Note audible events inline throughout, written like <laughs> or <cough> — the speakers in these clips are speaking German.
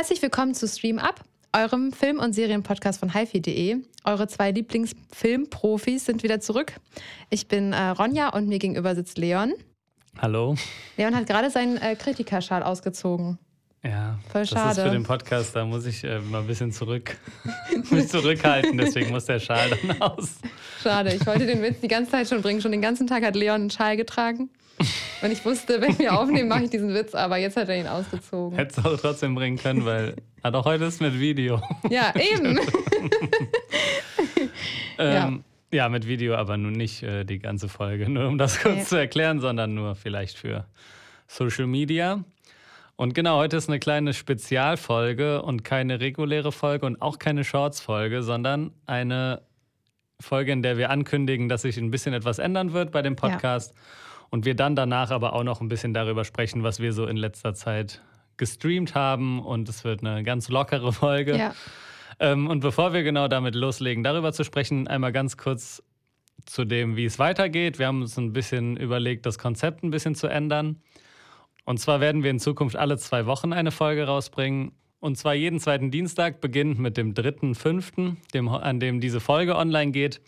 Herzlich willkommen zu Stream Up, eurem Film- und Serienpodcast von hifi.de. Eure zwei Lieblingsfilmprofis sind wieder zurück. Ich bin äh, Ronja und mir gegenüber sitzt Leon. Hallo. Leon hat gerade seinen äh, Kritikerschal ausgezogen. Ja, Voll das schade. ist für den Podcast, da muss ich äh, mal ein bisschen zurück, <laughs> mich zurückhalten, deswegen muss der Schal dann aus. Schade, ich wollte den Witz die ganze Zeit schon bringen. Schon den ganzen Tag hat Leon einen Schal getragen. <laughs> Und ich wusste, wenn wir aufnehmen, mache ich diesen Witz, aber jetzt hat er ihn ausgezogen. Hätte es auch trotzdem bringen können, weil <laughs> ah, doch heute ist mit Video. Ja, eben. <laughs> Ähm, ja. mit Video, aber nun nicht äh, die ganze Folge, nur um das kurz Nee. zu erklären, sondern nur vielleicht für Social Media. Und genau, heute ist eine kleine Spezialfolge und keine reguläre Folge und auch keine Shorts-Folge, sondern eine Folge, in der wir ankündigen, dass sich ein bisschen etwas ändern wird bei dem Podcast. Und wir dann danach aber auch noch ein bisschen darüber sprechen, was wir so in letzter Zeit gestreamt haben. Und es wird eine ganz lockere <laughs> Folge. Ja. Ähm, und bevor wir genau damit loslegen, darüber zu sprechen, einmal ganz kurz zu dem, wie es weitergeht. Wir haben uns ein bisschen überlegt, das Konzept ein bisschen zu ändern. Und zwar werden wir in Zukunft alle zwei Wochen eine Folge rausbringen. Und zwar jeden zweiten Dienstag, beginnend mit dem 3.5., dem, an dem diese Folge online geht.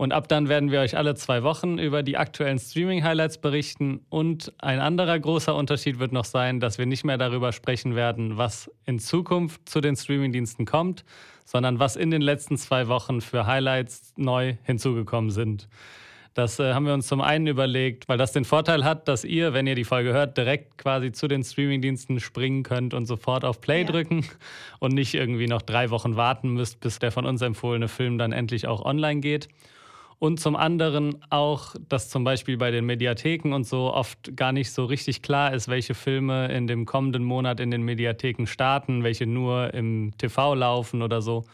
Und ab dann werden wir euch alle zwei Wochen über die aktuellen Streaming-Highlights berichten. Und ein anderer großer Unterschied wird noch sein, dass wir nicht mehr darüber sprechen werden, was in Zukunft zu den Streaming-Diensten kommt, sondern was in den letzten zwei Wochen für Highlights neu hinzugekommen sind. Das äh, haben wir uns zum einen überlegt, weil das den Vorteil hat, dass ihr, wenn ihr die Folge hört, direkt quasi zu den Streamingdiensten springen könnt und sofort auf Play Ja. drücken und nicht irgendwie noch drei Wochen warten müsst, bis der von uns empfohlene Film dann endlich auch online geht. Und zum anderen auch, dass zum Beispiel bei den Mediatheken und so oft gar nicht so richtig klar ist, welche Filme in dem kommenden Monat in den Mediatheken starten, welche nur im TV laufen oder so.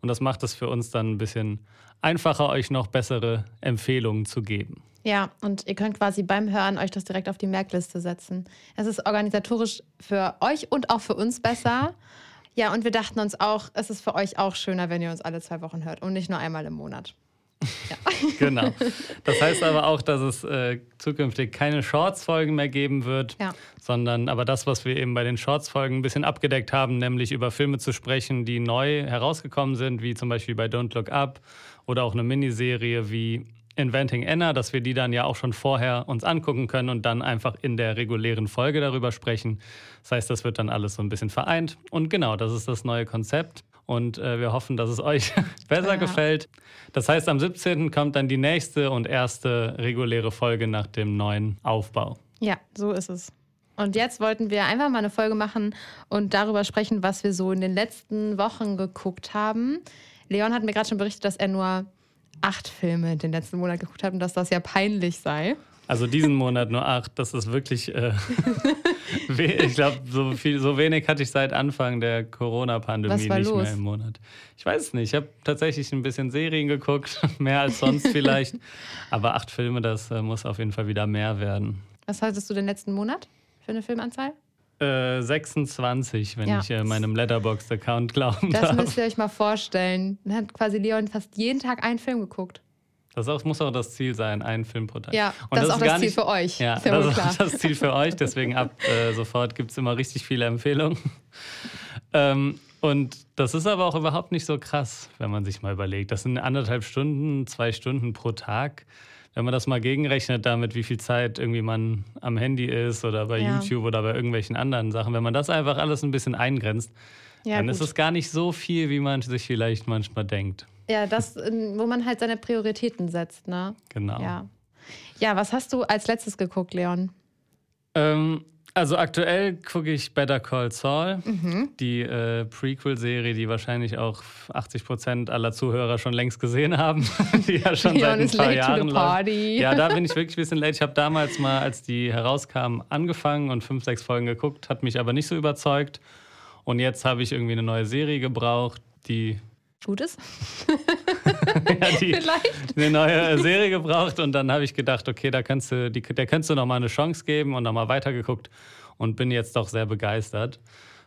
Und das macht es für uns dann ein bisschen einfacher, euch noch bessere Empfehlungen zu geben. Ja, und ihr könnt quasi beim Hören euch das direkt auf die Merkliste setzen. Es ist organisatorisch für euch und auch für uns besser. Ja, und wir dachten uns auch, es ist für euch auch schöner, wenn ihr uns alle zwei Wochen hört und nicht nur einmal im Monat. <laughs> Genau. Das heißt aber auch, dass es äh, zukünftig keine Shorts-Folgen mehr geben wird, Ja. sondern aber das, was wir eben bei den Shorts-Folgen ein bisschen abgedeckt haben, nämlich über Filme zu sprechen, die neu herausgekommen sind, wie zum Beispiel bei Don't Look Up oder auch eine Miniserie wie Inventing Anna, dass wir die dann ja auch schon vorher uns angucken können und dann einfach in der regulären Folge darüber sprechen. Das heißt, das wird dann alles so ein bisschen vereint. Und genau, das ist das neue Konzept. Und äh, wir hoffen, dass es euch <laughs> besser Ja. gefällt. Das heißt, am 17. kommt dann die nächste und erste reguläre Folge nach dem neuen Aufbau. Ja, so ist es. Und jetzt wollten wir einfach mal eine Folge machen und darüber sprechen, was wir so in den letzten Wochen geguckt haben. Leon hat mir gerade schon berichtet, dass er nur acht Filme in den letzten Monat geguckt hat und dass das ja peinlich sei. Also diesen Monat nur acht, das ist wirklich, äh, <laughs> ich glaube, so, viel- so wenig hatte ich seit Anfang der Corona-Pandemie nicht war mehr los? im Monat. Ich weiß es nicht, ich habe tatsächlich ein bisschen Serien geguckt, <laughs> mehr als sonst vielleicht. Aber acht Filme, das äh, muss auf jeden Fall wieder mehr werden. Was hattest du den letzten Monat für eine Filmanzahl? Äh, 26, wenn Ja. ich äh, meinem Letterboxd-Account glauben Das darf. müsst ihr euch mal vorstellen. Dann hat quasi Leon fast jeden Tag einen Film geguckt. Das auch, muss auch das Ziel sein, ein Film pro Tag. Ja, Und das ist auch gar das Ziel nicht- für euch. Ja, ist ja das ist klar. auch das Ziel für euch. Deswegen ab äh, sofort gibt es immer richtig viele Empfehlungen. <laughs> ähm, und das ist aber auch überhaupt nicht so krass, wenn man sich mal überlegt. Das sind anderthalb Stunden, zwei Stunden pro Tag. Wenn man das mal gegenrechnet damit, wie viel Zeit irgendwie man am Handy ist oder bei Ja. YouTube oder bei irgendwelchen anderen Sachen, wenn man das einfach alles ein bisschen eingrenzt, Ja, dann gut. ist es gar nicht so viel, wie man sich vielleicht manchmal denkt. Ja, das, wo man halt seine Prioritäten setzt, ne? Genau. Ja. Ja, was hast du als letztes geguckt, Leon? Ähm, also aktuell gucke ich Better Call Saul, Mhm. die äh, Prequel-Serie, die wahrscheinlich auch 80 Prozent aller Zuhörer schon längst gesehen haben, <laughs> die ja schon Leon seit ein paar late to Jahren the läuft. party. Ja, da bin ich wirklich ein bisschen late. Ich habe damals mal, als die herauskam, angefangen und fünf, sechs Folgen geguckt, hat mich aber nicht so überzeugt. Und jetzt habe ich irgendwie eine neue Serie gebraucht, die, Gutes? <laughs> ja, die Vielleicht? eine neue Serie gebraucht und dann habe ich gedacht, okay, da kannst du, die, der kannst du noch mal eine Chance geben und noch mal weitergeguckt und bin jetzt doch sehr begeistert.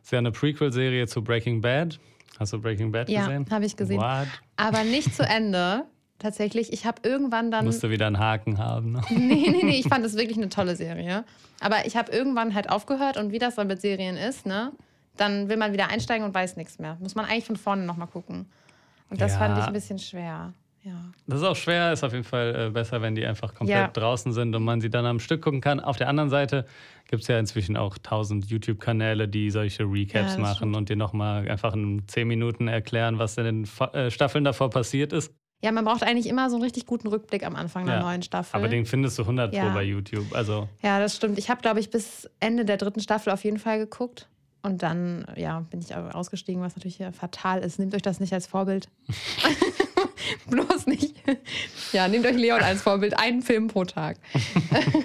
ist ja eine Prequel-Serie zu Breaking Bad. Hast du Breaking Bad Ja, gesehen? habe ich gesehen. What? Aber nicht zu Ende. Tatsächlich, ich habe irgendwann dann. Musst du wieder einen Haken haben. Ne? Nee, nee, nee, ich fand das wirklich eine tolle Serie. Aber ich habe irgendwann halt aufgehört und wie das dann mit Serien ist, ne? Dann will man wieder einsteigen und weiß nichts mehr. Muss man eigentlich von vorne nochmal gucken. Und das Ja. fand ich ein bisschen schwer. Ja. Das ist auch schwer, ist auf jeden Fall äh, besser, wenn die einfach komplett Ja. draußen sind und man sie dann am Stück gucken kann. Auf der anderen Seite gibt es ja inzwischen auch tausend YouTube-Kanäle, die solche Ja, Recaps das machen und dir nochmal einfach in zehn Minuten erklären, was in den äh, Staffeln davor passiert ist. ja, man braucht eigentlich immer so einen richtig guten Rückblick am Anfang der Ja. neuen Staffel. Aber den findest du 100 Pro Ja. bei YouTube. Also Ja, das stimmt. Ich habe, glaube ich, bis Ende der dritten Staffel auf jeden Fall geguckt. Und dann, ja, bin ich ausgestiegen, was natürlich fatal ist. Nehmt euch das nicht als Vorbild. <laughs> <laughs> Bloß nicht. Ja, nehmt euch Leon als Vorbild. Einen Film pro Tag.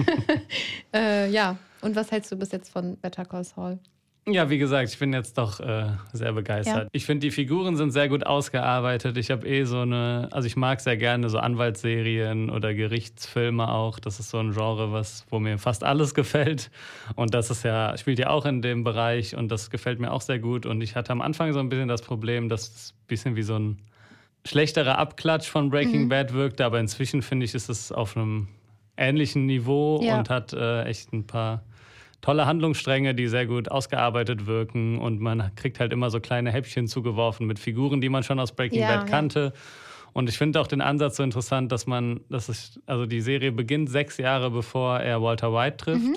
<laughs> äh, ja, und was hältst du bis jetzt von Better Call Saul? Ja, wie gesagt, ich bin jetzt doch äh, sehr begeistert. Ja. Ich finde, die Figuren sind sehr gut ausgearbeitet. Ich habe eh so eine, also ich mag sehr gerne so Anwaltsserien oder Gerichtsfilme auch. Das ist so ein Genre, was, wo mir fast alles <laughs> gefällt. Und das ist ja, spielt ja auch in dem Bereich und das gefällt mir auch sehr gut. Und ich hatte am Anfang so ein bisschen das Problem, dass es ein bisschen wie so ein schlechterer Abklatsch von Breaking Mhm. Bad wirkte, aber inzwischen finde ich, ist es auf einem ähnlichen Niveau Ja. und hat äh, echt ein paar tolle Handlungsstränge, die sehr gut ausgearbeitet wirken und man kriegt halt immer so kleine Häppchen zugeworfen mit Figuren, die man schon aus Breaking Ja, Bad ja. kannte. Und ich finde auch den Ansatz so interessant, dass man, dass es, also die Serie beginnt sechs Jahre bevor er Walter White trifft. Mhm.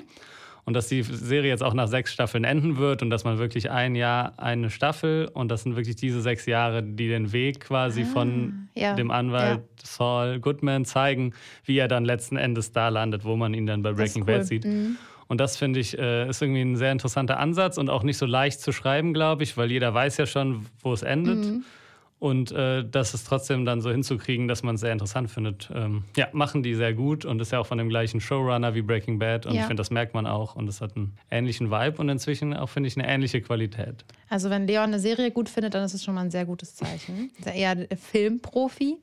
Und dass die Serie jetzt auch nach sechs Staffeln enden wird und dass man wirklich ein Jahr eine Staffel und das sind wirklich diese sechs Jahre, die den Weg quasi von Ah, ja, dem Anwalt Saul Goodman zeigen, wie er dann letzten Endes da landet, wo man ihn dann bei Breaking cool. Bad sieht. Mhm. Und das finde ich, äh, ist irgendwie ein sehr interessanter Ansatz und auch nicht so leicht zu schreiben, glaube ich, weil jeder weiß ja schon, wo es endet. Mhm. Und äh, das ist trotzdem dann so hinzukriegen, dass man es sehr interessant findet. Ähm, ja, machen die sehr gut und ist ja auch von dem gleichen Showrunner wie Breaking Bad. Und Ja. ich finde, das merkt man auch. Und es hat einen ähnlichen Vibe und inzwischen auch, finde ich, eine ähnliche Qualität. Also, wenn Leon eine Serie gut findet, dann ist es schon mal ein sehr gutes Zeichen. Ist ja eher Filmprofi.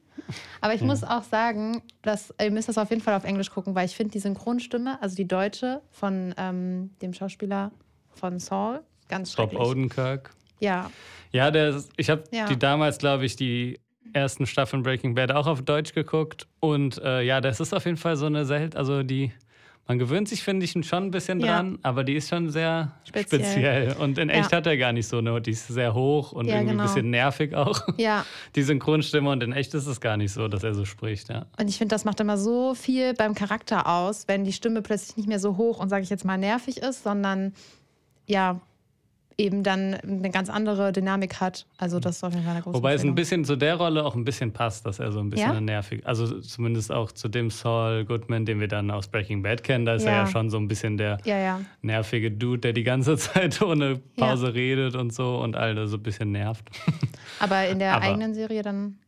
Aber ich muss auch sagen, dass ihr müsst das auf jeden Fall auf Englisch gucken, weil ich finde die Synchronstimme, also die deutsche von ähm, dem Schauspieler von Saul, ganz Bob. Odenkirk. Ja, Ja, der, ich habe Ja. die damals, glaube ich, die ersten Staffeln Breaking Bad auch auf Deutsch geguckt. Und äh, ja, das ist auf jeden Fall so eine selten, also die, man gewöhnt sich, finde ich, schon ein bisschen Ja. dran, aber die ist schon sehr Speziell. speziell. Und in echt Ja. hat er gar nicht so eine, die ist sehr hoch und Ja, irgendwie genau. ein bisschen nervig auch. ja. <laughs> Die Synchronstimme und in echt ist es gar nicht so, dass er so spricht, ja. Und ich finde, das macht immer so viel beim Charakter aus, wenn die Stimme plötzlich nicht mehr so hoch und, sage ich jetzt mal, nervig ist, sondern ja, eben dann eine ganz andere Dynamik hat. Also, das ist auf jeden Fall eine große Wobei es ein Empfehlung. bisschen zu der Rolle auch ein bisschen passt, dass er so ein bisschen Ja? nervig, also zumindest auch zu dem Saul Goodman, den wir dann aus Breaking Bad kennen, da ist er Ja. ja schon so ein bisschen der Ja, ja. nervige Dude, der die ganze <laughs> Zeit ohne Pause redet und so und alle so ein bisschen nervt. Aber in der <laughs> Aber- eigenen Serie dann.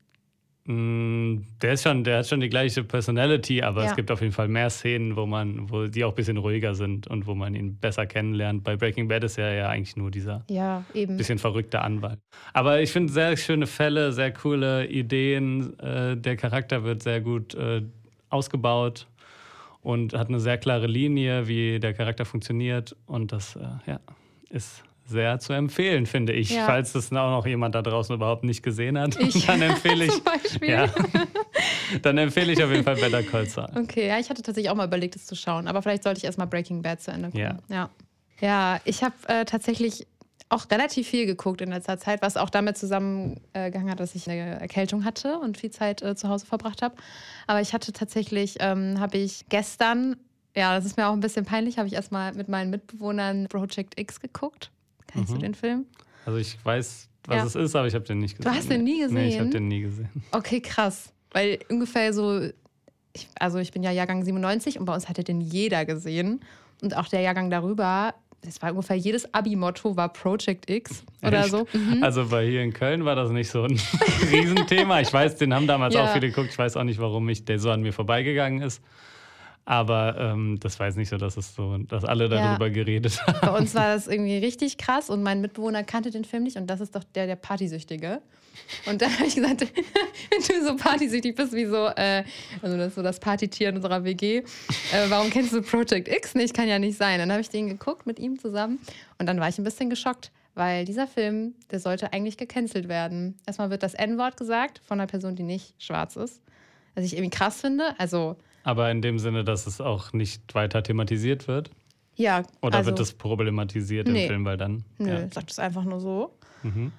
Mm, der ist schon, der hat schon die gleiche Personality, aber Ja. es gibt auf jeden Fall mehr Szenen, wo man, wo die auch ein bisschen ruhiger sind und wo man ihn besser kennenlernt. Bei Breaking Bad ist er ja eigentlich nur dieser Ja, eben. bisschen verrückter Anwalt. Aber ich finde sehr schöne Fälle, sehr coole Ideen. Äh, der Charakter wird sehr gut äh, ausgebaut und hat eine sehr klare Linie, wie der Charakter funktioniert. Und das äh, ja, ist sehr zu empfehlen, finde ich. Ja. Falls das auch noch jemand da draußen überhaupt nicht gesehen hat, Ich <laughs> dann empfehle <laughs> ich. Ja, <laughs> dann empfehle ich auf jeden Fall Better Call Saul. Okay, ja, ich hatte tatsächlich auch mal überlegt, es zu schauen. Aber vielleicht sollte ich erstmal Breaking Bad zu Ende gucken. Ja. Ja, ja ich habe äh, tatsächlich auch relativ viel geguckt in letzter Zeit, was auch damit zusammengehangen hat, dass ich eine Erkältung hatte und viel Zeit äh, zu Hause verbracht habe. Aber ich hatte tatsächlich, ähm, habe ich gestern, ja, das ist mir auch ein bisschen peinlich, habe ich erstmal mit meinen Mitbewohnern Project X geguckt. Kennst Mhm. du den Film? Also ich weiß, was Ja. es ist, aber ich habe den nicht gesehen. hast den nie Nee, ich gesehen? habe den nie gesehen. Okay, krass. Weil ungefähr so, ich, also ich bin ja Jahrgang 97 und bei uns hatte den jeder gesehen. Und auch der Jahrgang darüber, das war ungefähr jedes Abi-Motto war Project X oder Echt? so. Mhm. Also bei hier in Köln war das nicht so ein <laughs> Riesenthema. Ich weiß, den haben damals Ja. auch viele geguckt. Ich weiß auch nicht, warum ich, der so an mir vorbeigegangen ist. Aber ähm, das war jetzt nicht so, dass es so, dass alle Ja. darüber geredet haben. Bei uns war das irgendwie richtig krass und mein Mitbewohner kannte den Film nicht und das ist doch der, der Partysüchtige. Und dann habe ich gesagt, <laughs> wenn du so partysüchtig bist wie so, äh, also das so das Partytier in unserer WG, äh, warum kennst du Project X nicht? Kann ja nicht sein. Dann habe ich den geguckt mit ihm zusammen und dann war ich ein bisschen geschockt, weil dieser Film, der sollte eigentlich gecancelt werden. Erstmal wird das N-Wort gesagt von einer Person, die nicht schwarz ist. Was ich irgendwie krass finde. Also Aber in dem Sinne, dass es auch nicht weiter thematisiert wird. Ja, Oder also, wird das problematisiert Nee. im Film, weil dann. Nö, Ja. sagt es einfach nur so. Mhm.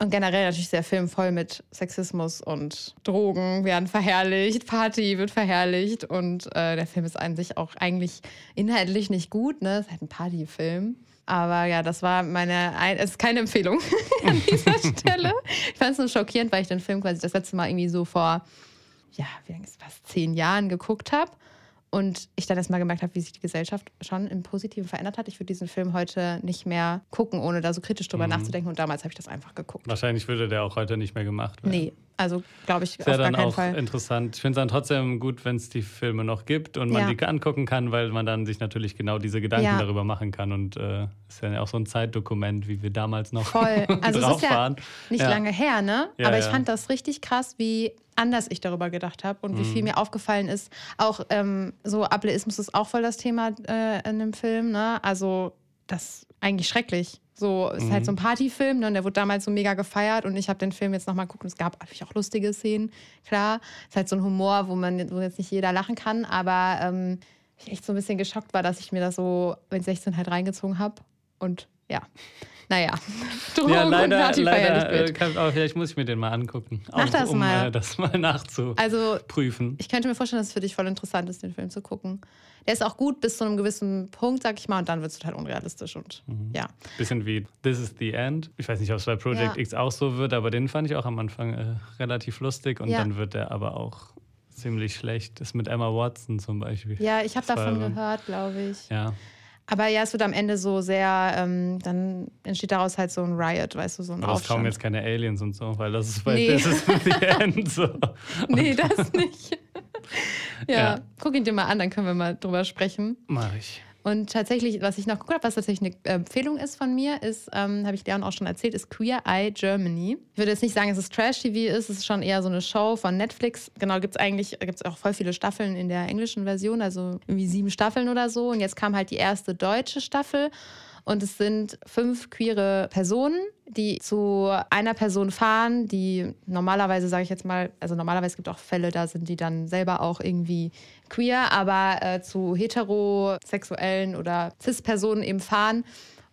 Und generell natürlich der Film voll mit Sexismus und Drogen werden verherrlicht, Party wird verherrlicht und äh, der Film ist an sich auch eigentlich inhaltlich nicht gut, ne? Es ist halt ein Partyfilm. Aber ja, das war meine, ein es ist keine Empfehlung <laughs> an dieser <laughs> Stelle. Ich fand es nur schockierend, weil ich den Film quasi das letzte Mal irgendwie so vor, ja, wie lange ist es, fast zehn Jahren geguckt habe. Und ich dann erst mal gemerkt habe, wie sich die Gesellschaft schon im Positiven verändert hat. Ich würde diesen Film heute nicht mehr gucken, ohne da so kritisch drüber nachzudenken. Und damals habe ich das einfach geguckt. Wahrscheinlich würde der auch heute nicht mehr gemacht werden. Nee, also glaube ich Ist auf gar keinen auch Fall. interessant. Ich finde es dann trotzdem gut, wenn es die Filme noch gibt und man Ja. die angucken kann, weil man dann sich natürlich genau diese Gedanken Ja. darüber machen kann. Und äh, ist ja auch so ein Zeitdokument, wie wir damals noch Voll. <laughs> Also es drauf ist ja waren. nicht Ja. lange her, ne? Aber ich fand das richtig krass, wie anders ich darüber gedacht habe und wie Mhm. viel mir aufgefallen ist. Auch ähm, so Ableismus ist auch voll das Thema äh, in dem Film, ne? Also das ist eigentlich schrecklich. So ist halt Mhm. so ein Partyfilm, ne? Und der wurde damals so mega gefeiert und ich habe den Film jetzt nochmal geguckt und es gab natürlich auch lustige Szenen, klar. Ist halt so ein Humor, wo man wo jetzt nicht jeder lachen kann, aber ähm, ich echt so ein bisschen geschockt war, dass ich mir das so mit 16 halt reingezogen habe und ja. Naja, <laughs> Drogen Ja, und leider, Party verherrlicht leider äh, aber vielleicht muss ich mir den mal angucken. Mach auch, das um mal. Äh, das mal nachzuprüfen. Also, ich könnte mir vorstellen, dass es für dich voll interessant ist, den Film zu gucken. Der ist auch gut bis zu einem gewissen Punkt, sag ich mal, und dann wird es total unrealistisch und Mhm. ja. Bisschen wie This is the End. Ich weiß nicht, ob es bei Project Ja. X auch so wird, aber den fand ich auch am Anfang äh, relativ lustig und Ja. dann wird er aber auch ziemlich schlecht. Das mit Emma Watson zum Beispiel. Ja, ich habe davon gehört, glaube ich. Ja. Aber ja, es wird am Ende so sehr, ähm, dann entsteht daraus halt so ein Riot, weißt du, so ein Aber es Aufstand. kommen jetzt keine Aliens und so, weil das ist bei Nee. This is the End <laughs> so. nee, das nicht. ja, Ja. guck ihn dir mal an, dann können wir mal drüber sprechen. Mach ich. Und tatsächlich, was ich noch geguckt habe, was tatsächlich eine Empfehlung ist von mir, ist, ähm, habe ich Leon auch schon erzählt, ist Queer Eye Germany. Ich würde jetzt nicht sagen, dass es Trash-TV ist, es ist schon eher so eine Show von Netflix. Genau, gibt es eigentlich, gibt es auch voll viele Staffeln in der englischen Version, also irgendwie sieben Staffeln oder so. Und jetzt kam halt die erste deutsche Staffel. Und es sind fünf queere Personen, die zu einer Person fahren, die normalerweise, sage ich jetzt mal, also normalerweise gibt es auch Fälle, da sind die dann selber auch irgendwie queer, aber äh, zu heterosexuellen oder cis-Personen eben fahren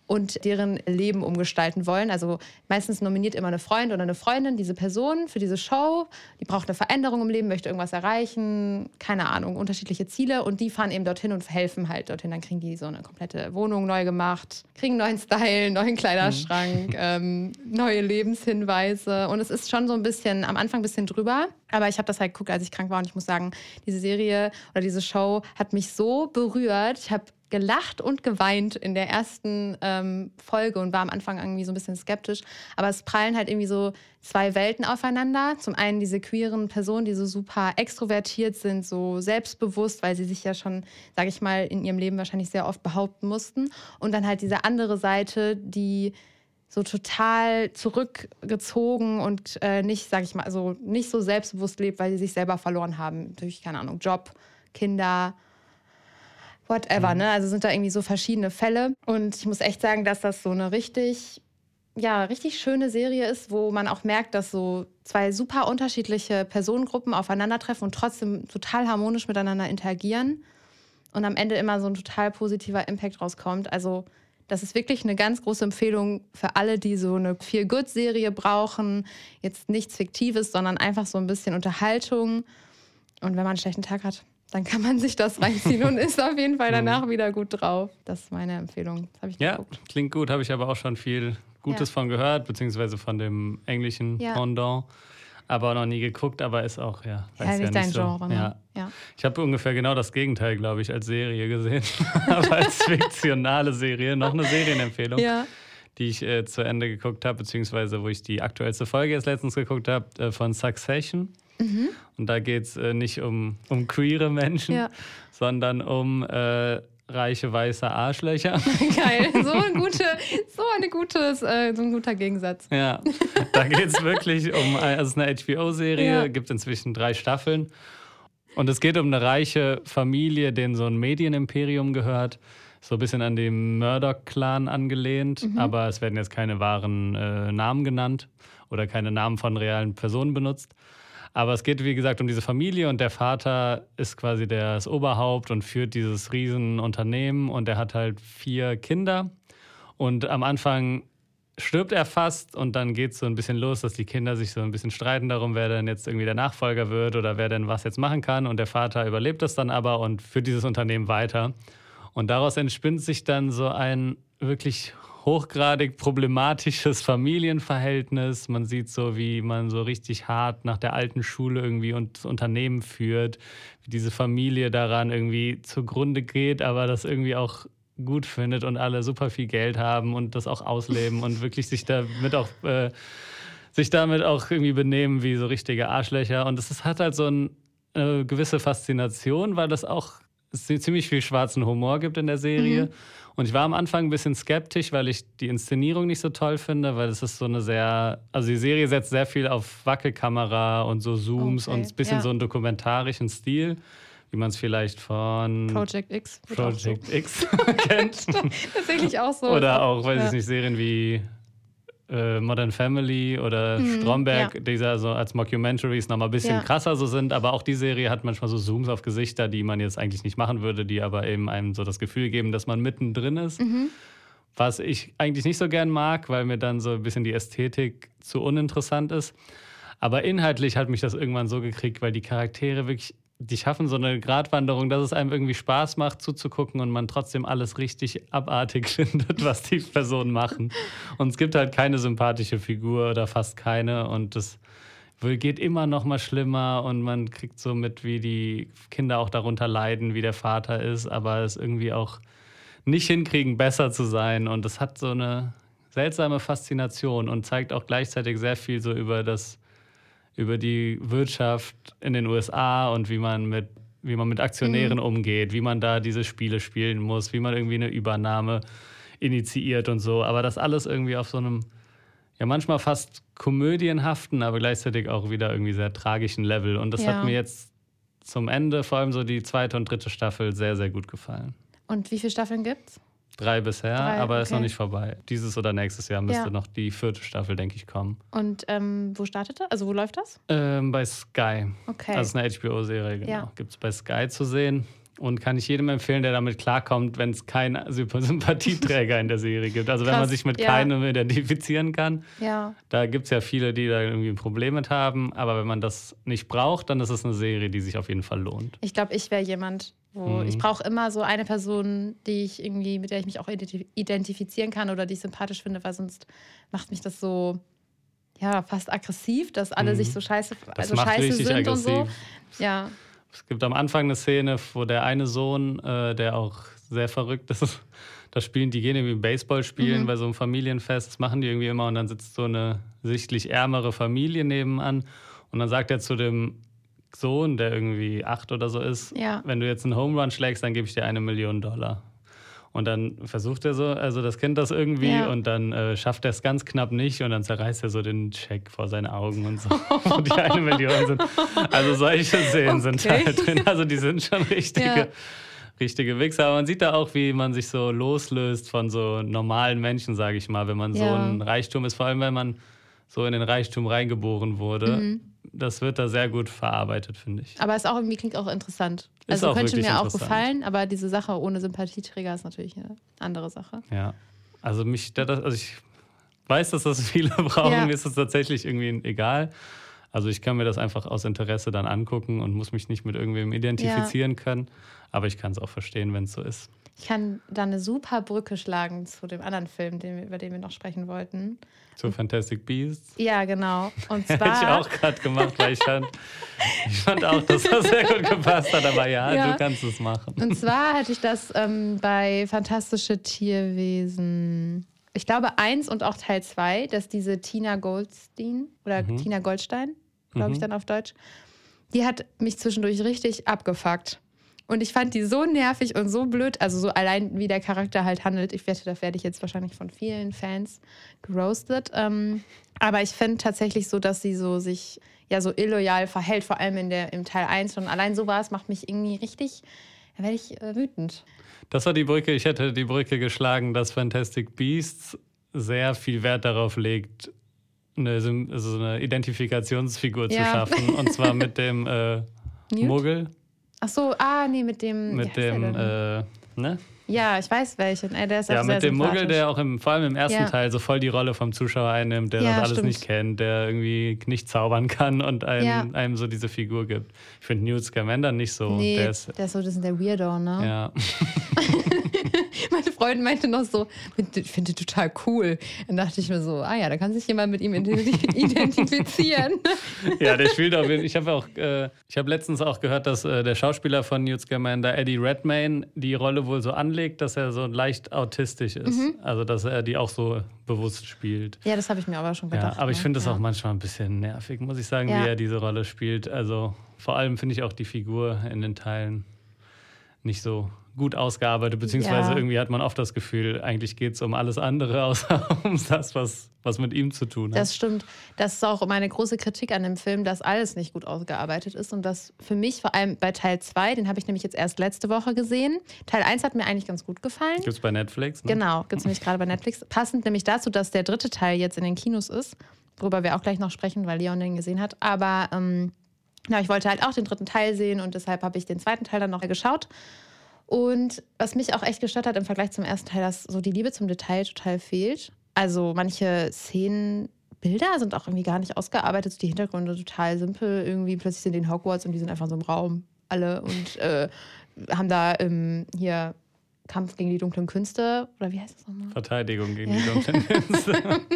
und deren Leben umgestalten wollen. Also meistens nominiert immer eine Freund oder eine Freundin diese Person für diese Show. Die braucht eine Veränderung im Leben, möchte irgendwas erreichen, keine Ahnung, unterschiedliche Ziele und die fahren eben dorthin und helfen halt dorthin. Dann kriegen die so eine komplette Wohnung neu gemacht, kriegen neuen Style, neuen Kleiderschrank, ähm, neue Lebenshinweise und es ist schon so ein bisschen, am Anfang ein bisschen drüber, aber ich habe das halt geguckt, als ich krank war und ich muss sagen, diese Serie oder diese Show hat mich so berührt. Ich habe gelacht und geweint in der ersten ähm, Folge und war am Anfang irgendwie so ein bisschen skeptisch. Aber es prallen halt irgendwie so zwei Welten aufeinander. Zum einen diese queeren Personen, die so super extrovertiert sind, so selbstbewusst, weil sie sich ja schon, sage ich mal, in ihrem Leben wahrscheinlich sehr oft behaupten mussten. Und dann halt diese andere Seite, die so total zurückgezogen und äh, nicht, sage ich mal, also nicht so selbstbewusst lebt, weil sie sich selber verloren haben. Durch, keine Ahnung, Job, Kinder, whatever, ne? Also sind da irgendwie so verschiedene Fälle. Und ich muss echt sagen, dass das so eine richtig, ja, richtig schöne Serie ist, wo man auch merkt, dass so zwei super unterschiedliche Personengruppen aufeinandertreffen und trotzdem total harmonisch miteinander interagieren. Und am Ende immer so ein total positiver Impact rauskommt. Also, das ist wirklich eine ganz große Empfehlung für alle, die so eine Feel-Good-Serie brauchen. Jetzt nichts Fiktives, sondern einfach so ein bisschen Unterhaltung. Und wenn man einen schlechten Tag hat, dann kann man sich das reinziehen und ist auf jeden Fall <laughs> danach wieder gut drauf. Das ist meine Empfehlung. Ja, geguckt. klingt gut, habe ich aber auch schon viel Gutes Ja. von gehört, beziehungsweise von dem englischen Ja. Pendant. Aber noch nie geguckt, aber ist auch, ja. Ja, nicht dein so. Genre, ne? Ja. Ja. Ich habe ungefähr genau das Gegenteil, glaube ich, als Serie gesehen. <laughs> aber als fiktionale Serie. Noch eine Serienempfehlung, Ja. die ich äh, zu Ende geguckt habe, beziehungsweise wo ich die aktuellste Folge jetzt letztens geguckt habe, äh, von Succession. Mhm. Und da geht es äh, nicht um, um queere Menschen, Ja. sondern um äh, reiche weiße Arschlöcher. <laughs> Geil. So ein, gute, so eine gutes, äh, so ein guter Gegensatz. Ja, da geht es wirklich um, also es ist eine HBO-Serie, Ja. gibt inzwischen drei Staffeln. Und es geht um eine reiche Familie, denen so ein Medienimperium gehört. So ein bisschen an den Murdoch-Clan angelehnt, aber es werden jetzt keine wahren äh, Namen genannt oder keine Namen von realen Personen benutzt. Aber es geht, wie gesagt, um diese Familie und der Vater ist quasi das Oberhaupt und führt dieses Riesenunternehmen und er hat halt vier Kinder. Und am Anfang stirbt er fast und dann geht es so ein bisschen los, dass die Kinder sich so ein bisschen streiten darum, wer denn jetzt irgendwie der Nachfolger wird oder wer denn was jetzt machen kann. Und der Vater überlebt das dann aber und führt dieses Unternehmen weiter. Und daraus entspinnt sich dann so ein wirklich hochgradig problematisches Familienverhältnis. Man sieht so, wie man so richtig hart nach der alten Schule irgendwie und das Unternehmen führt, wie diese Familie daran irgendwie zugrunde geht, aber das irgendwie auch gut findet und alle super viel Geld haben und das auch ausleben und wirklich sich damit auch äh, sich damit auch irgendwie benehmen wie so richtige Arschlöcher. Und es hat halt so ein, eine gewisse Faszination, weil das auch ziemlich viel schwarzen Humor gibt in der Serie. Mhm. Und ich war am Anfang ein bisschen skeptisch, weil ich die Inszenierung nicht so toll finde, weil es ist so eine sehr, also die Serie setzt sehr viel auf Wackelkamera und so Zooms okay. und ein bisschen ja. so einen dokumentarischen Stil wie man es vielleicht von Project X, Project so. X <laughs> kennt. <laughs> Tatsächlich auch so. Oder auch, weiß ja. ich nicht, Serien wie äh, Modern Family oder mhm, Stromberg, ja. die so als Mockumentaries nochmal ein bisschen ja. krasser so sind. Aber auch die Serie hat manchmal so Zooms auf Gesichter, die man jetzt eigentlich nicht machen würde, die aber eben einem so das Gefühl geben, dass man mittendrin ist. Mhm. Was ich eigentlich nicht so gern mag, weil mir dann so ein bisschen die Ästhetik zu uninteressant ist. Aber inhaltlich hat mich das irgendwann so gekriegt, weil die Charaktere wirklich die schaffen so eine Gratwanderung, dass es einem irgendwie Spaß macht zuzugucken und man trotzdem alles richtig abartig <laughs> findet, was die Personen machen. Und es gibt halt keine sympathische Figur oder fast keine. Und das geht immer noch mal schlimmer und man kriegt so mit, wie die Kinder auch darunter leiden, wie der Vater ist, aber es irgendwie auch nicht hinkriegen, besser zu sein. Und es hat so eine seltsame Faszination und zeigt auch gleichzeitig sehr viel so über das über die Wirtschaft in den USA und wie man mit, wie man mit Aktionären mhm. umgeht, wie man da diese Spiele spielen muss, wie man irgendwie eine Übernahme initiiert und so. Aber das alles irgendwie auf so einem, ja, manchmal fast komödienhaften, aber gleichzeitig auch wieder irgendwie sehr tragischen Level. Und das ja. hat mir jetzt zum Ende, vor allem so die zweite und dritte Staffel, sehr, sehr gut gefallen. Und wie viele Staffeln gibt's? Drei bisher, Drei, aber okay. ist noch nicht vorbei. Dieses oder nächstes Jahr müsste ja. noch die vierte Staffel, denke ich, kommen. Und ähm, wo startet das? Also wo läuft das? Ähm, bei Sky. Okay. Also eine HBO-Serie, genau. Ja. Gibt es bei Sky zu sehen. Und kann ich jedem empfehlen, der damit klarkommt, wenn es keinen <laughs> Sympathieträger in der Serie gibt. Also Krass, wenn man sich mit ja. keinem identifizieren kann. Ja. Da gibt es ja viele, die da irgendwie ein Problem mit haben. Aber wenn man das nicht braucht, dann ist es eine Serie, die sich auf jeden Fall lohnt. Ich glaube, ich wäre jemand, wo mhm. ich brauche immer so eine Person, die ich irgendwie, mit der ich mich auch identifizieren kann oder die ich sympathisch finde, weil sonst macht mich das so ja fast aggressiv, dass alle mhm. sich so scheiße, also scheiße sind aggressiv. und so. Ja. Es gibt am Anfang eine Szene, wo der eine Sohn, äh, der auch sehr verrückt ist, <laughs> da spielen, die gehen irgendwie Baseball spielen mhm. bei so einem Familienfest, das machen die irgendwie immer und dann sitzt so eine sichtlich ärmere Familie nebenan und dann sagt er zu dem Sohn, der irgendwie acht oder so ist, ja. wenn du jetzt einen Home Run schlägst, dann gebe ich dir eine Million Dollar. Und dann versucht er so, also das Kind das irgendwie ja. und dann äh, schafft er es ganz knapp nicht und dann zerreißt er so den Scheck vor seinen Augen und so. <laughs> und die eine Million sind. Also solche Szenen okay. sind halt drin. Also die sind schon richtige, ja. richtige Wichser. Aber man sieht da auch, wie man sich so loslöst von so normalen Menschen, sage ich mal, wenn man so ein Reichtum ist, vor allem wenn man so in den Reichtum reingeboren wurde. Mhm das wird da sehr gut verarbeitet, finde ich. Aber es auch irgendwie klingt auch interessant. Ist also auch könnte mir auch gefallen, aber diese Sache ohne Sympathieträger ist natürlich eine andere Sache. Ja. Also mich, also ich weiß, dass das <laughs> viele brauchen, ja. mir ist es tatsächlich irgendwie egal. Also ich kann mir das einfach aus Interesse dann angucken und muss mich nicht mit irgendwem identifizieren ja. können. Aber ich kann es auch verstehen, wenn es so ist. Ich kann da eine super Brücke schlagen zu dem anderen Film, den, über den wir noch sprechen wollten. Zu Fantastic Beasts? Ja, genau. Und zwar. <laughs> Hätte ich auch gerade gemacht, weil ich fand, ich fand auch, dass das sehr gut gepasst hat. Aber ja, ja. du kannst es machen. Und zwar hatte ich das ähm, bei Fantastische Tierwesen. Ich glaube, eins und auch Teil zwei, dass diese Tina Goldstein oder mhm. Tina Goldstein, glaube ich mhm. dann auf Deutsch, die hat mich zwischendurch richtig abgefuckt. Und ich fand die so nervig und so blöd, also so allein wie der Charakter halt handelt. Ich wette, da werde ich jetzt wahrscheinlich von vielen Fans geroastet. Ähm, aber ich finde tatsächlich so, dass sie so sich ja so illoyal verhält, vor allem in der, im Teil 1. Und allein so war es, macht mich irgendwie richtig, da werde ich äh, wütend. Das war die Brücke, ich hätte die Brücke geschlagen, dass Fantastic Beasts sehr viel Wert darauf legt, eine, also so eine Identifikationsfigur zu Ja. schaffen. Und zwar mit dem äh? <laughs> Muggel, Ach so, ah, nee, mit dem. mit dem, äh, ne? Ja, ich weiß welchen. Äh, der ist auch Ja, sehr mit dem Muggel, der auch im, vor allem im ersten Ja. Teil so voll die Rolle vom Zuschauer einnimmt, der Ja, das alles stimmt. nicht kennt, der irgendwie nicht zaubern kann und einem, Ja. einem so diese Figur gibt. Ich finde Newt Scamander nicht so. Nee, Der ist, der ist so, das ist der Weirdo, ne? ja. <laughs> <laughs> Meine Freundin meinte noch so, ich finde den total cool. Dann dachte ich mir so, ah ja, da kann sich jemand mit ihm identi- <laughs> identifizieren. ja, der spielt Fall. Ich habe auch, äh, ich habe letztens auch gehört, dass äh, der Schauspieler von Newt Scamander, Eddie Redmayne, die Rolle wohl so anlegt, dass er so leicht autistisch ist. Mhm. Also, dass er die auch so bewusst spielt. ja, das habe ich mir aber schon gedacht. Ja, aber ich ne? finde es ja. auch manchmal ein bisschen nervig, muss ich sagen, Ja. wie er diese Rolle spielt. Also vor allem finde ich auch die Figur in den Teilen nicht so gut ausgearbeitet, beziehungsweise Ja. irgendwie hat man oft das Gefühl, eigentlich geht es um alles andere, <laughs> außer um das, was, was mit ihm zu tun hat. Das stimmt. Das ist auch meine große Kritik an dem Film, dass alles nicht gut ausgearbeitet ist. Und das für mich, vor allem bei Teil 2, den habe ich nämlich jetzt erst letzte Woche gesehen. Teil 1 hat mir eigentlich ganz gut gefallen. Gibt es bei Netflix? Ne? Genau, gibt es <laughs> nämlich gerade bei Netflix. Passend nämlich dazu, dass der dritte Teil jetzt in den Kinos ist, worüber wir auch gleich noch sprechen, weil Leon den gesehen hat. Aber ähm, ja, ich wollte halt auch den dritten Teil sehen und deshalb habe ich den zweiten Teil dann noch geschaut. Und was mich auch echt gestört hat im Vergleich zum ersten Teil, dass so die Liebe zum Detail total fehlt. Also manche Szenen, Bilder sind auch irgendwie gar nicht ausgearbeitet, so die Hintergründe total simpel. Irgendwie plötzlich sind die in Hogwarts und die sind einfach so im Raum alle und äh, haben da ähm, hier Kampf gegen die dunklen Künste oder wie heißt das nochmal? Verteidigung gegen die dunklen Künste. <laughs>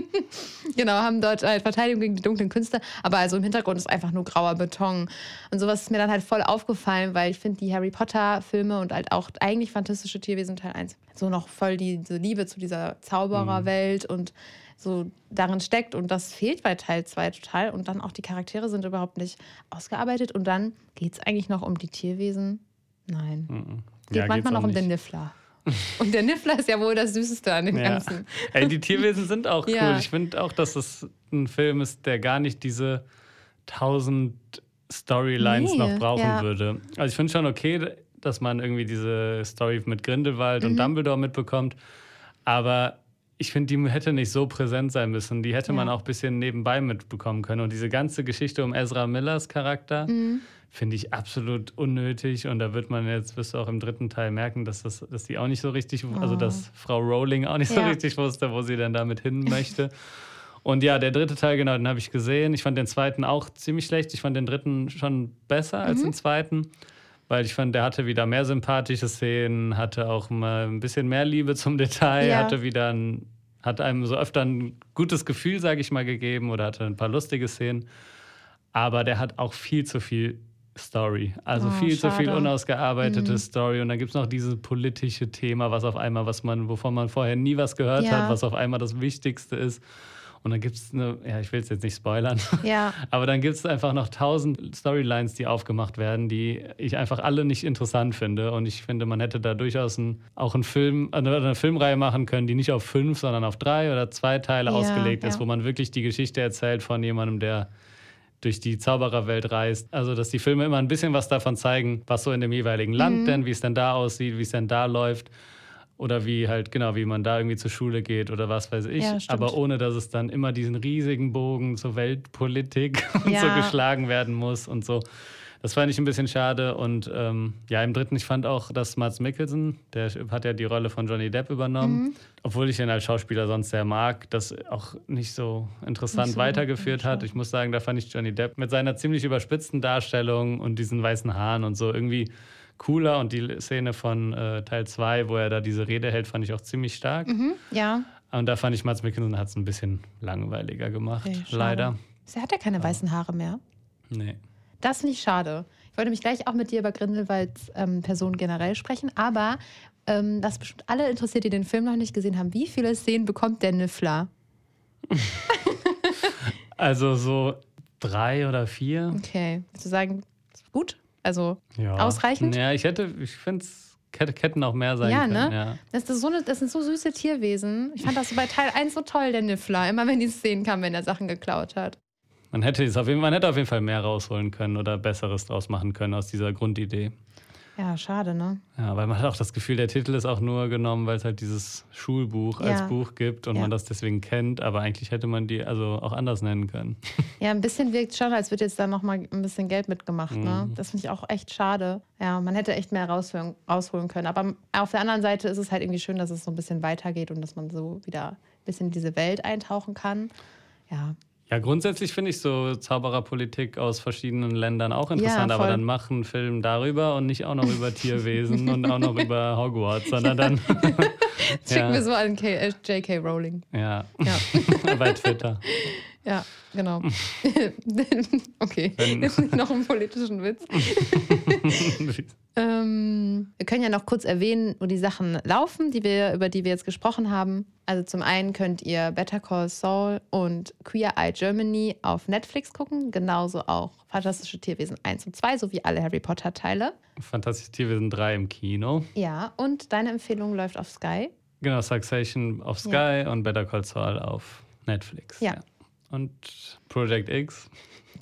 Genau, haben dort halt Verteidigung gegen die dunklen Künste, aber also im Hintergrund ist einfach nur grauer Beton. Und sowas ist mir dann halt voll aufgefallen, weil ich finde die Harry Potter-Filme und halt auch eigentlich fantastische Tierwesen Teil 1 so noch voll die, diese Liebe zu dieser Zaubererwelt und so darin steckt. Und das fehlt bei Teil 2 total. Und dann auch die Charaktere sind überhaupt nicht ausgearbeitet. Und dann geht es eigentlich noch um die Tierwesen. Nein. Mhm. Geht Ja, manchmal noch um den nicht. Niffler. <laughs> Und der Niffler ist ja wohl das Süßeste an dem Ja. Ganzen. <laughs> Ey, die Tierwesen sind auch <laughs> cool. Ja. Ich finde auch, dass es ein Film ist, der gar nicht diese tausend Storylines Nee, noch brauchen ja. würde. Also ich finde schon okay, dass man irgendwie diese Story mit Grindelwald Mhm. und Dumbledore mitbekommt. Aber ich finde, die hätte nicht so präsent sein müssen. Die hätte man Ja. auch ein bisschen nebenbei mitbekommen können. Und diese ganze Geschichte um Ezra Millers Charakter Mhm. finde ich absolut unnötig. Und da wird man jetzt, wirst du auch im dritten Teil merken, dass, das, dass die auch nicht so richtig, also Oh. dass Frau Rowling auch nicht so Ja. richtig wusste, wo sie denn damit hin möchte. Und ja, der dritte Teil, genau, den habe ich gesehen. Ich fand den zweiten auch ziemlich schlecht. Ich fand den dritten schon besser als Mhm. den zweiten. Weil ich fand, der hatte wieder mehr sympathische Szenen, hatte auch mal ein bisschen mehr Liebe zum Detail, Ja. hatte wieder ein, hat einem so öfter ein gutes Gefühl, sage ich mal, gegeben oder hatte ein paar lustige Szenen. Aber der hat auch viel zu viel Story. Also Oh, viel zu viel schade. unausgearbeitete Mhm. Story. Und dann gibt es noch dieses politische Thema, was auf einmal, was man, wovon man vorher nie was gehört Ja. hat, was auf einmal das Wichtigste ist. Und dann gibt es eine, ja, ich will es jetzt nicht spoilern, <laughs> Ja, aber dann gibt es einfach noch tausend Storylines, die aufgemacht werden, die ich einfach alle nicht interessant finde. Und ich finde, man hätte da durchaus ein, auch einen Film, eine, eine Filmreihe machen können, die nicht auf fünf, sondern auf drei oder zwei Teile Ja, ausgelegt ist, wo man wirklich die Geschichte erzählt von jemandem, der durch die Zaubererwelt reist. Also, dass die Filme immer ein bisschen was davon zeigen, was so in dem jeweiligen Land Mhm. denn, wie es denn da aussieht, wie es denn da läuft. Oder wie halt, genau, wie man da irgendwie zur Schule geht oder was weiß ich. Ja. Aber ohne, dass es dann immer diesen riesigen Bogen zur Weltpolitik <laughs> und so Ja. geschlagen werden muss und so. Das fand ich ein bisschen schade. Und ähm, ja, im dritten, ich fand auch, dass Mats Mikkelsen, der hat ja die Rolle von Johnny Depp übernommen, Mhm. obwohl ich ihn als Schauspieler sonst sehr mag, das auch nicht so interessant Nicht so weitergeführt hat. Ich muss sagen, da fand ich Johnny Depp mit seiner ziemlich überspitzten Darstellung und diesen weißen Haaren und so irgendwie cooler. Und die Szene von äh, Teil 2, wo er da diese Rede hält, fand ich auch ziemlich stark. mhm. ja. Und da fand ich, Mats Mikkelsen hat es ein bisschen langweiliger gemacht, Okay, leider. Er hat ja keine weißen Haare mehr. Nee. Das finde ich schade. Ich wollte mich gleich auch mit dir über Grindelwalds ähm, Person generell sprechen, aber ähm, das bestimmt alle interessiert, die den Film noch nicht gesehen haben. Wie viele Szenen bekommt der Niffler? <laughs> Also so drei oder vier. Okay. Willst du sagen, ist gut? Also, Ja. Ausreichend? Ja, ich hätte, ich finde es hätten auch mehr sein Ja, können. ne? Ja. das, ist so eine, das sind so süße Tierwesen. Ich fand das so bei Teil 1 so toll, der Niffler. Immer wenn die Szenen kamen, wenn er Sachen geklaut hat. Man hätte, es auf jeden, man hätte auf jeden Fall mehr rausholen können oder Besseres draus machen können aus dieser Grundidee. Ja, schade, ne? Ja, weil man hat auch das Gefühl, der Titel ist auch nur genommen, weil es halt dieses Schulbuch als Ja. Buch gibt und Ja. man das deswegen kennt, aber eigentlich hätte man die also auch anders nennen können. Ja, ein bisschen wirkt schon, als wird jetzt da nochmal ein bisschen Geld mitgemacht. Ne? Mhm. Das finde ich auch echt schade. Ja, man hätte echt mehr rausholen, rausholen können. Aber auf der anderen Seite ist es halt irgendwie schön, dass es so ein bisschen weitergeht und dass man so wieder ein bisschen in diese Welt eintauchen kann. Ja, Ja, grundsätzlich finde ich so Zaubererpolitik aus verschiedenen Ländern auch interessant, Ja, aber dann mach einen Film darüber und nicht auch noch über Tierwesen und auch noch <laughs> über Hogwarts, sondern dann <laughs> schicken Ja. wir so an K äh, J.K. Rowling. ja, Ja, <laughs> bei Twitter. Ja genau. <laughs> okay, Wenn- jetzt nicht noch einen politischen Witz. <laughs> Ähm, wir können ja noch kurz erwähnen, wo die Sachen laufen, die wir, über die wir jetzt gesprochen haben. Also zum einen könnt ihr Better Call Saul und Queer Eye Germany auf Netflix gucken, genauso auch Fantastische Tierwesen 1 und 2 sowie alle Harry Potter Teile. Fantastische Tierwesen 3 im Kino. Ja, und deine Empfehlung läuft auf Sky. Genau, Succession auf Sky und Better Call Saul auf Netflix. Ja. Und Project X,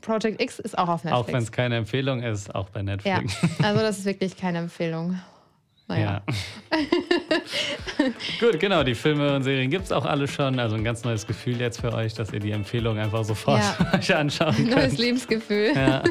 Project X ist auch auf Netflix. auch wenn es keine Empfehlung ist, auch bei ja, Netflix. also das ist wirklich keine Empfehlung. Naja. Ja. <laughs> Gut, genau, die Filme und Serien gibt es auch alle schon. Also ein ganz neues Gefühl jetzt für euch, dass ihr die Empfehlung einfach sofort Ja. <laughs> euch anschauen könnt. Neues Lebensgefühl. Ja.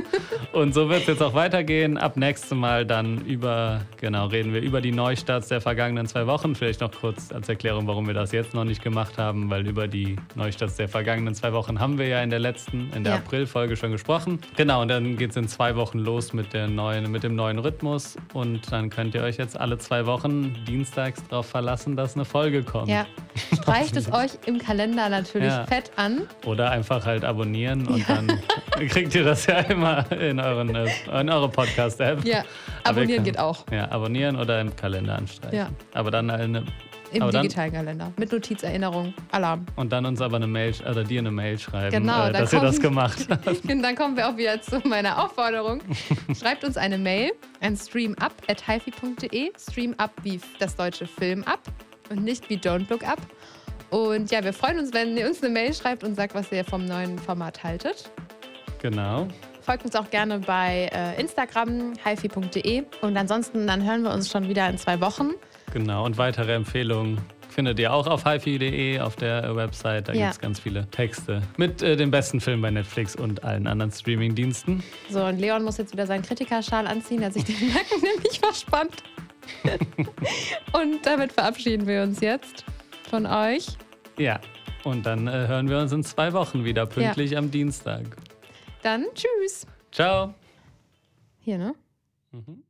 Und so wird es jetzt auch weitergehen. Ab nächstem Mal dann über, genau, reden wir über die Neustarts der vergangenen zwei Wochen. Vielleicht noch kurz als Erklärung, warum wir das jetzt noch nicht gemacht haben, weil über die Neustarts der vergangenen zwei Wochen haben wir ja in der letzten, in der Ja. April-Folge schon gesprochen. Genau, und dann geht es in zwei Wochen los mit, der neuen, mit dem neuen Rhythmus. Und dann könnt ihr euch jetzt alle zwei Wochen dienstags darauf verlassen, dass eine Folge kommt. Ja, <laughs> streicht es euch im Kalender natürlich Ja. fett an. Oder einfach halt abonnieren und dann <laughs> kriegt ihr das ja immer in, euren, in eure Podcast-App. Ja, abonnieren könnt- geht auch. Ja, abonnieren oder im Kalender anstreichen. Ja. Aber dann eine, Im aber dann, digitalen Kalender. Mit Notizerinnerung. Alarm. und dann uns aber eine Mail, oder dir eine Mail schreiben, Genau, äh, dass ihr das kommt- gemacht <laughs> habt. Dann kommen wir auch wieder zu meiner Aufforderung. <laughs> Schreibt uns eine Mail an streamup.hifi.de. Streamup wie das deutsche Film ab und nicht wie Don't Look Up. Und ja, wir freuen uns, wenn ihr uns eine Mail schreibt und sagt, was ihr vom neuen Format haltet. Genau. Folgt uns auch gerne bei äh, Instagram, hifi.de. Und ansonsten, dann hören wir uns schon wieder in zwei Wochen. Genau. Und weitere Empfehlungen findet ihr auch auf hifi.de auf der Website. Da Ja. gibt es ganz viele Texte mit äh, den besten Filmen bei Netflix und allen anderen Streaming-Diensten. So, und Leon muss jetzt wieder seinen Kritikerschal anziehen, der hat sich den <laughs> Nacken nämlich verspannt. <laughs> und damit verabschieden wir uns jetzt von euch. Ja. Und dann äh, hören wir uns in zwei Wochen wieder, pünktlich am Dienstag. Dann tschüss. Ciao. Hier, ne? Mhm.